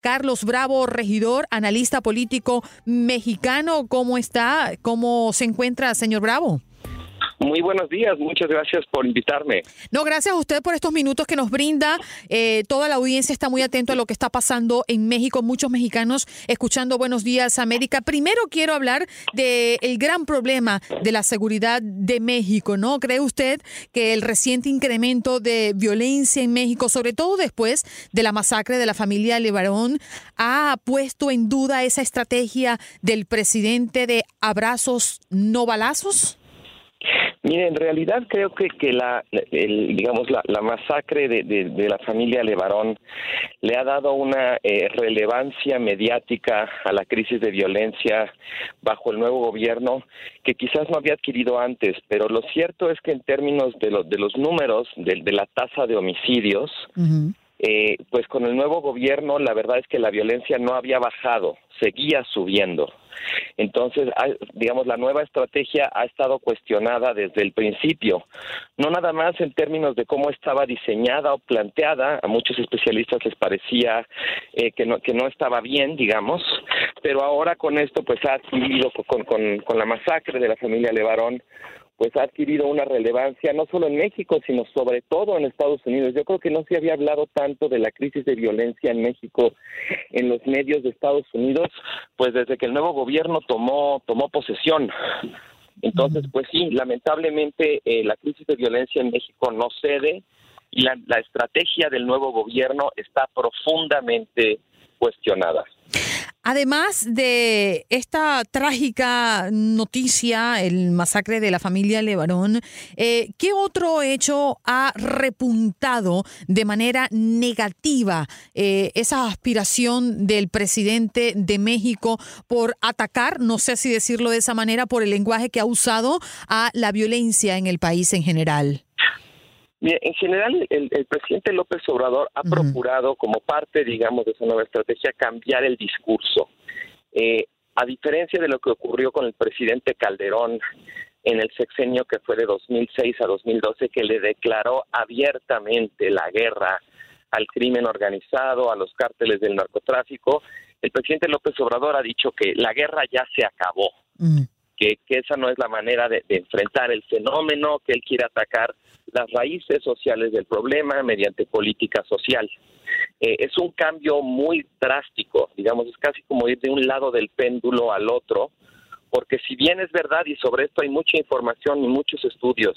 Carlos Bravo, regidor, analista político mexicano. ¿Cómo está? ¿Cómo se encuentra, señor Bravo? Muy buenos días, muchas gracias por invitarme. No, gracias a usted por estos minutos que nos brinda. Eh, toda la audiencia está muy atento a lo que está pasando en México. Muchos mexicanos escuchando Buenos Días América. Primero quiero hablar del el gran problema de la seguridad de México, ¿no? ¿Cree usted que el reciente incremento de violencia en México, sobre todo después de la masacre de la familia Levarón, ha puesto en duda esa estrategia del presidente de abrazos no balazos? Mire, en realidad creo que, que la, digamos, la, masacre de, la familia Levarón le ha dado una eh, relevancia mediática a la crisis de violencia bajo el nuevo gobierno que quizás no había adquirido antes, pero lo cierto es que en términos de, de los números de, la tasa de homicidios, eh, pues con el nuevo gobierno la verdad es que la violencia no había bajado, seguía subiendo. Entonces, digamos, la nueva estrategia ha estado cuestionada desde el principio, no nada más en términos de cómo estaba diseñada o planteada, a muchos especialistas les parecía eh, que, no, que no estaba bien, digamos, pero ahora con esto pues ha adquirido con, con, con la masacre de la familia Levarón pues ha adquirido una relevancia no solo en México, sino sobre todo en Estados Unidos. Yo creo que no se había hablado tanto de la crisis de violencia en México en los medios de Estados Unidos, pues desde que el nuevo gobierno tomó tomó posesión. Entonces, pues sí, lamentablemente eh, la crisis de violencia en México no cede y la, la estrategia del nuevo gobierno está profundamente cuestionada. Además de esta trágica noticia, el masacre de la familia Levarón, eh, ¿qué otro hecho ha repuntado de manera negativa eh, esa aspiración del presidente de México por atacar, no sé si decirlo de esa manera, por el lenguaje que ha usado a la violencia en el país en general? En general, el, presidente López Obrador ha procurado, como parte, digamos, de esa nueva estrategia, cambiar el discurso. Eh, a diferencia de lo que ocurrió con el presidente Calderón en el sexenio que fue de 2006 a 2012, que le declaró abiertamente la guerra al crimen organizado, a los cárteles del narcotráfico, el presidente López Obrador ha dicho que la guerra ya se acabó, que, esa no es la manera de enfrentar el fenómeno, que él quiere atacar las raíces sociales del problema mediante política social. Eh, es un cambio muy drástico, digamos, es casi como ir de un lado del péndulo al otro, porque si bien es verdad y sobre esto hay mucha información y muchos estudios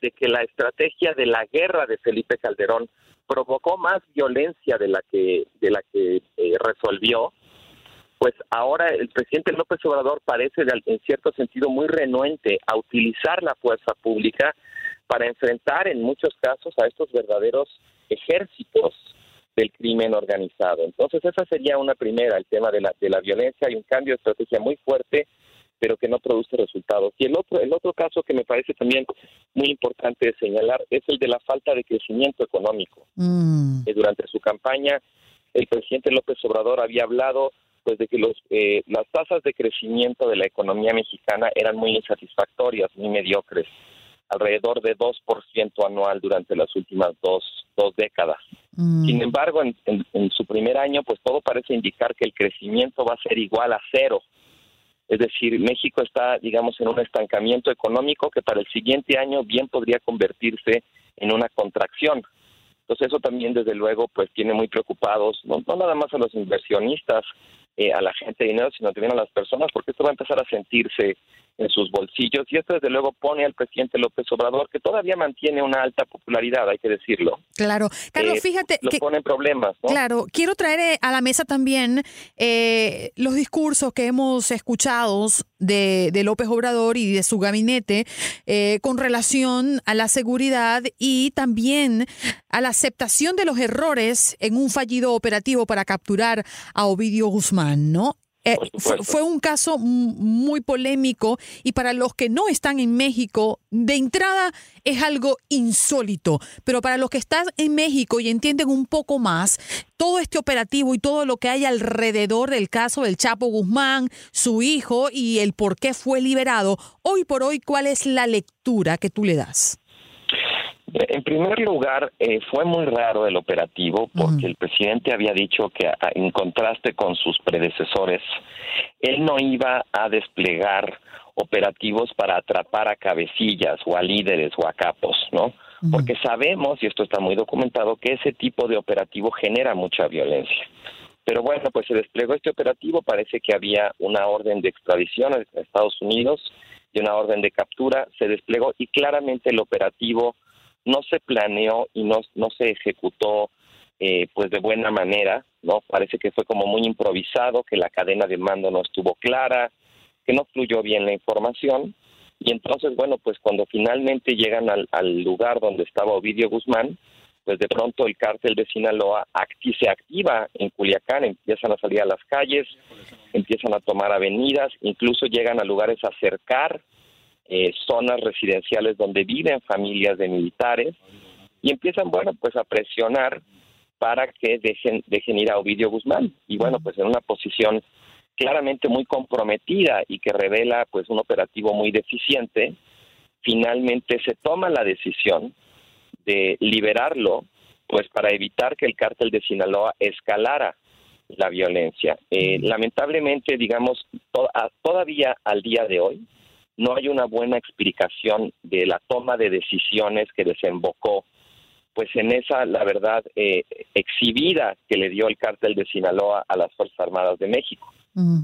de que la estrategia de la guerra de Felipe Calderón provocó más violencia de la que de la que eh, resolvió, pues ahora el presidente López Obrador parece en cierto sentido muy renuente a utilizar la fuerza pública para enfrentar en muchos casos a estos verdaderos ejércitos del crimen organizado. Entonces esa sería una primera, el tema de la, de la violencia. Hay un cambio de estrategia muy fuerte, pero que no produce resultados. Y el otro, el otro caso que me parece también muy importante señalar es el de la falta de crecimiento económico. Mm. durante su campaña, el presidente López Obrador había hablado pues de que los, eh, las tasas de crecimiento de la economía mexicana eran muy insatisfactorias, muy mediocres alrededor de 2% anual durante las últimas dos, dos décadas. Mm. Sin embargo, en, en, su primer año, pues todo parece indicar que el crecimiento va a ser igual a cero. Es decir, México está, digamos, en un estancamiento económico que para el siguiente año bien podría convertirse en una contracción. Entonces eso también, desde luego, pues tiene muy preocupados, no, no nada más a los inversionistas, eh, a la gente dinero, sino también a las personas, porque esto va a empezar a sentirse en sus bolsillos y esto desde luego pone al presidente López Obrador que todavía mantiene una alta popularidad, hay que decirlo. Claro, Carlos, eh, fíjate que pone problemas. Claro, quiero traer eh, a la mesa también eh, los discursos que hemos escuchado de, de, López Obrador y de su gabinete con relación a la seguridad y también a la aceptación de los errores en un fallido operativo para capturar a Ovidio Guzmán, ¿no? Eh, fue, un caso muy polémico y para los que no están en México, de entrada es algo insólito, pero para los que están en México y entienden un poco más, todo este operativo y todo lo que hay alrededor del caso del Chapo Guzmán, su hijo y el por qué fue liberado, hoy por hoy, ¿cuál es la lectura que tú le das? En primer lugar, eh, fue muy raro el operativo porque el presidente había dicho que en contraste con sus predecesores, él no iba a desplegar operativos para atrapar a cabecillas o a líderes o a capos, ¿no? Porque sabemos, y esto está muy documentado, que ese tipo de operativo genera mucha violencia. Pero bueno, pues se desplegó este operativo, parece que había una orden de extradición a Estados Unidos y una orden de captura, se desplegó y claramente el operativo no se planeó y no, no se ejecutó eh, pues de buena manera, ¿no? Parece que fue como muy improvisado, que la cadena de mando no estuvo clara, que no fluyó bien la información. Y entonces, bueno, pues cuando finalmente llegan al, al lugar donde estaba Ovidio Guzmán, pues de pronto el cártel de Sinaloa se activa en Culiacán, empiezan a salir a las calles, empiezan a tomar avenidas, incluso llegan a lugares a cercar eh, zonas residenciales donde viven familias de militares y empiezan, bueno, pues a presionar para que dejen, dejen ir a Ovidio Guzmán. Y bueno, pues en una posición claramente muy comprometida y que revela pues un operativo muy deficiente, finalmente se toma la decisión de liberarlo pues para evitar que el cártel de Sinaloa escalara la violencia. Eh, lamentablemente, digamos, todavía al día de hoy, no hay una buena explicación de la toma de decisiones que desembocó pues en esa, la verdad, eh, exhibida que le dio el cártel de Sinaloa a las Fuerzas Armadas de México.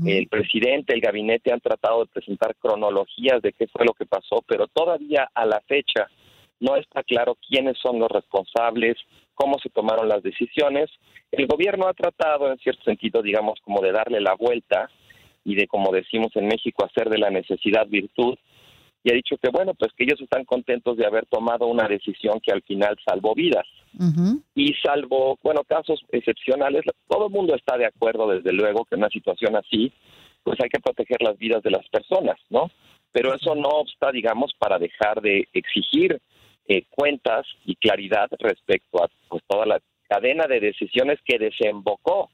El presidente, el gabinete han tratado de presentar cronologías de qué fue lo que pasó, pero todavía a la fecha no está claro quiénes son los responsables, cómo se tomaron las decisiones. El gobierno ha tratado, en cierto sentido, digamos, como de darle la vuelta y de, como decimos en México, hacer de la necesidad virtud. Y ha dicho que, bueno, pues que ellos están contentos de haber tomado una decisión que al final salvó vidas. Y salvo, bueno, casos excepcionales, todo el mundo está de acuerdo, desde luego, que en una situación así, pues hay que proteger las vidas de las personas, ¿no? Pero eso no obsta, digamos, para dejar de exigir eh, cuentas y claridad respecto a pues, toda la cadena de decisiones que desembocó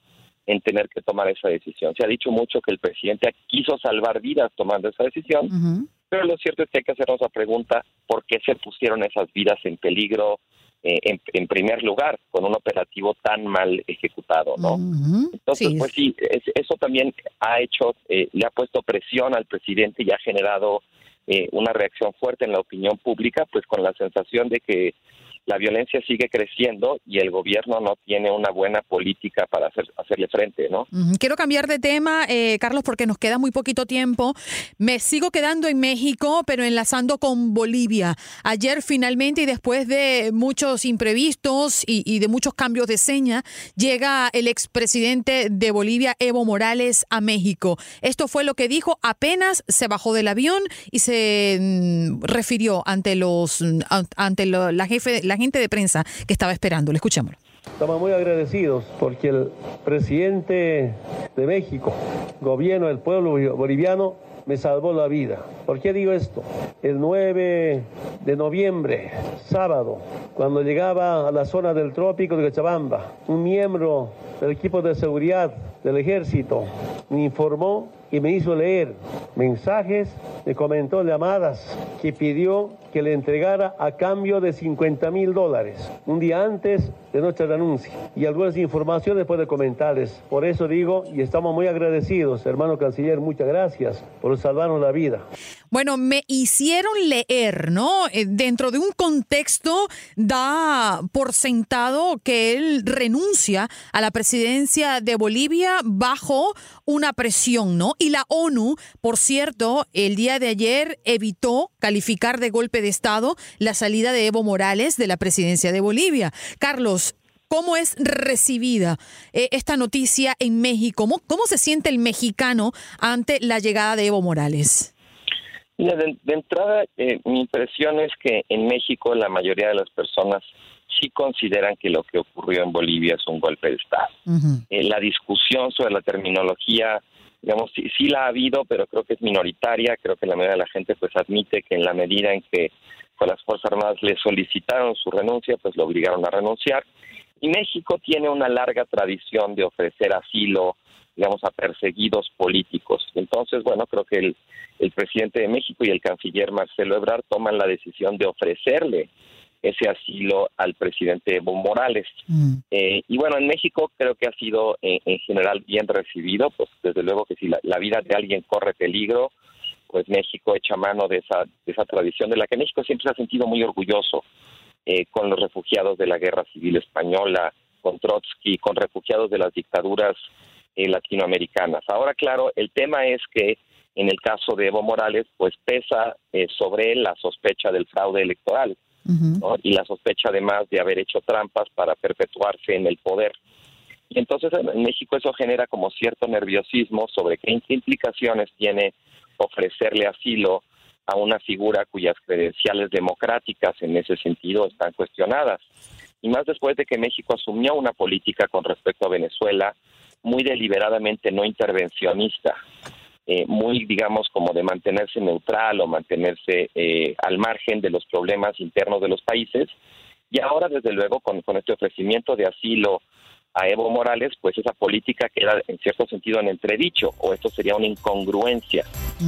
en tener que tomar esa decisión. Se ha dicho mucho que el presidente quiso salvar vidas tomando esa decisión, pero lo cierto es que hay que hacernos la pregunta por qué se pusieron esas vidas en peligro eh, en, primer lugar con un operativo tan mal ejecutado, ¿no? Entonces, pues sí, eso también ha hecho, eh, le ha puesto presión al presidente y ha generado eh, una reacción fuerte en la opinión pública, pues con la sensación de que la violencia sigue creciendo y el gobierno no tiene una buena política para hacer, hacerle frente, ¿no? Quiero cambiar de tema, eh, Carlos, porque nos queda muy poquito tiempo. Me sigo quedando en México, pero enlazando con Bolivia. Ayer finalmente y después de muchos imprevistos y, de muchos cambios de seña, llega el expresidente de Bolivia, Evo Morales, a México. Esto fue lo que dijo apenas se bajó del avión y se mm, refirió ante los ante la jefe la gente de prensa que estaba esperando. Le escuchémoslo. Estamos muy agradecidos porque el presidente de México, gobierno del pueblo boliviano, me salvó la vida. ¿Por qué digo esto? El 9 de noviembre, sábado, cuando llegaba a la zona del trópico de Cochabamba, un miembro del equipo de seguridad del ejército me informó y me hizo leer mensajes, me comentó llamadas que pidió que le entregara a cambio de 50 mil dólares, un día antes de nuestra renuncia. Y algunas informaciones puede comentarles. Por eso digo, y estamos muy agradecidos, hermano canciller, muchas gracias por salvarnos la vida. Bueno, me hicieron leer, ¿no? Eh, dentro de un contexto da por sentado que él renuncia a la presidencia de Bolivia bajo una presión, ¿no? Y la ONU, por cierto, el día de ayer evitó calificar de golpe de Estado la salida de Evo Morales de la presidencia de Bolivia. Carlos, ¿Cómo es recibida eh, esta noticia en México? ¿Cómo, se siente el mexicano ante la llegada de Evo Morales? De, entrada, eh, mi impresión es que en México la mayoría de las personas sí consideran que lo que ocurrió en Bolivia es un golpe de Estado. Eh, la discusión sobre la terminología, digamos, sí, sí, la ha habido, pero creo que es minoritaria. Creo que la mayoría de la gente pues admite que en la medida en que pues, las Fuerzas Armadas le solicitaron su renuncia, pues lo obligaron a renunciar. Y México tiene una larga tradición de ofrecer asilo, digamos, a perseguidos políticos. Entonces, bueno, creo que el, el presidente de México y el canciller Marcelo Ebrard toman la decisión de ofrecerle ese asilo al presidente Evo Morales. Mm. Eh, y bueno, en México creo que ha sido en, general bien recibido, pues desde luego que si la, vida de alguien corre peligro, pues México echa mano de esa, de esa tradición de la que México siempre se ha sentido muy orgulloso eh, con los refugiados de la Guerra Civil Española, con Trotsky, con refugiados de las dictaduras eh, latinoamericanas. Ahora, claro, el tema es que en el caso de Evo Morales, pues pesa sobre él la sospecha del fraude electoral y la sospecha además de haber hecho trampas para perpetuarse en el poder. Y entonces en México eso genera como cierto nerviosismo sobre qué implicaciones tiene ofrecerle asilo a una figura cuyas credenciales democráticas en ese sentido están cuestionadas. Y más después de que México asumió una política con respecto a Venezuela muy deliberadamente no intervencionista, eh, muy, digamos, como de mantenerse neutral o mantenerse eh, al margen de los problemas internos de los países. Y ahora, desde luego, con, este ofrecimiento de asilo a Evo Morales, pues esa política queda en cierto sentido en entredicho, o esto sería una incongruencia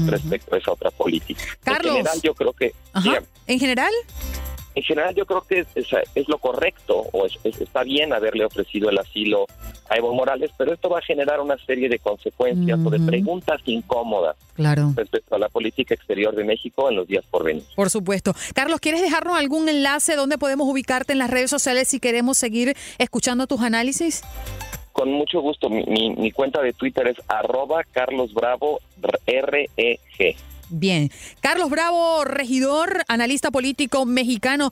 respecto a esa otra política. Carlos. En general, yo creo que. ¿En general? En general, yo creo que es, es, lo correcto, o está bien haberle ofrecido el asilo a Evo Morales, pero esto va a generar una serie de consecuencias o de preguntas incómodas respecto a la política exterior de México en los días por venir. Por supuesto. Carlos, ¿quieres dejarnos algún enlace donde podemos ubicarte en las redes sociales si queremos seguir escuchando tus análisis? Con mucho gusto. Mi, cuenta de Twitter es arroba carlosbravo.reg. Bien. Carlos Bravo, regidor, analista político mexicano.